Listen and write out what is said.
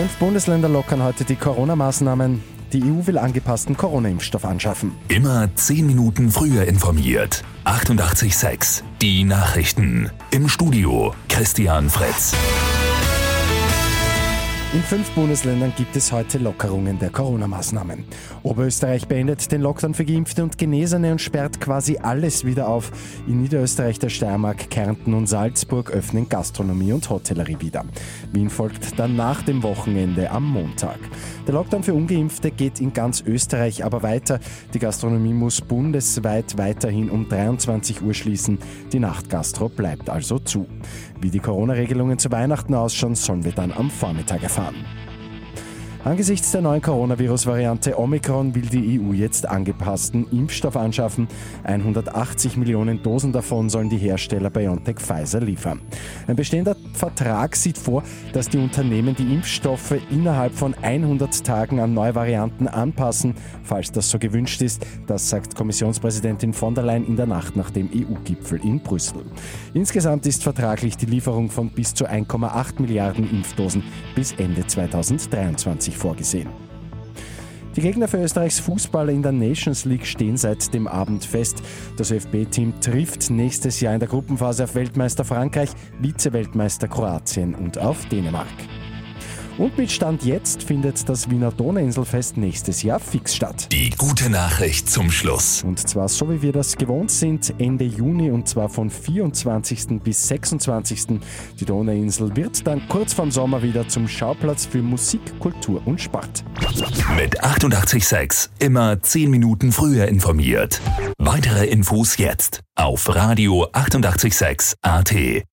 Fünf Bundesländer lockern heute die Corona-Maßnahmen. Die EU will angepassten Corona-Impfstoff anschaffen. Immer zehn Minuten früher informiert. 88.6 Die Nachrichten. Im Studio Christian Fritz. In fünf Bundesländern gibt es heute Lockerungen der Corona-Maßnahmen. Oberösterreich beendet den Lockdown für Geimpfte und Genesene und sperrt quasi alles wieder auf. In Niederösterreich, der Steiermark, Kärnten und Salzburg öffnen Gastronomie und Hotellerie wieder. Wien folgt dann nach dem Wochenende am Montag. Der Lockdown für Ungeimpfte geht in ganz Österreich aber weiter. Die Gastronomie muss bundesweit weiterhin um 23 Uhr schließen. Die Nachtgastro bleibt also zu. Wie die Corona-Regelungen zu Weihnachten ausschauen, sollen wir dann am Vormittag erfahren gmail.com. Angesichts der neuen Coronavirus-Variante Omikron will die EU jetzt angepassten Impfstoff anschaffen. 180 Millionen Dosen davon sollen die Hersteller BioNTech Pfizer liefern. Ein bestehender Vertrag sieht vor, dass die Unternehmen die Impfstoffe innerhalb von 100 Tagen an neue Varianten anpassen, falls das so gewünscht ist. Das sagt Kommissionspräsidentin von der Leyen in der Nacht nach dem EU-Gipfel in Brüssel. Insgesamt ist vertraglich die Lieferung von bis zu 1,8 Milliarden Impfdosen bis Ende 2023 vorgesehen. Die Gegner für Österreichs Fußballer in der Nations League stehen seit dem Abend fest. Das ÖFB-Team trifft nächstes Jahr in der Gruppenphase auf Weltmeister Frankreich, Vize-Weltmeister Kroatien und auf Dänemark. Und mit Stand jetzt findet das Wiener Donauinselfest nächstes Jahr fix statt. Die gute Nachricht zum Schluss. Und zwar so wie wir das gewohnt sind, Ende Juni und zwar von 24. bis 26. Die Donauinsel wird dann kurz vorm Sommer wieder zum Schauplatz für Musik, Kultur und Sport. Mit 886 immer 10 Minuten früher informiert. Weitere Infos jetzt auf Radio 886 AT.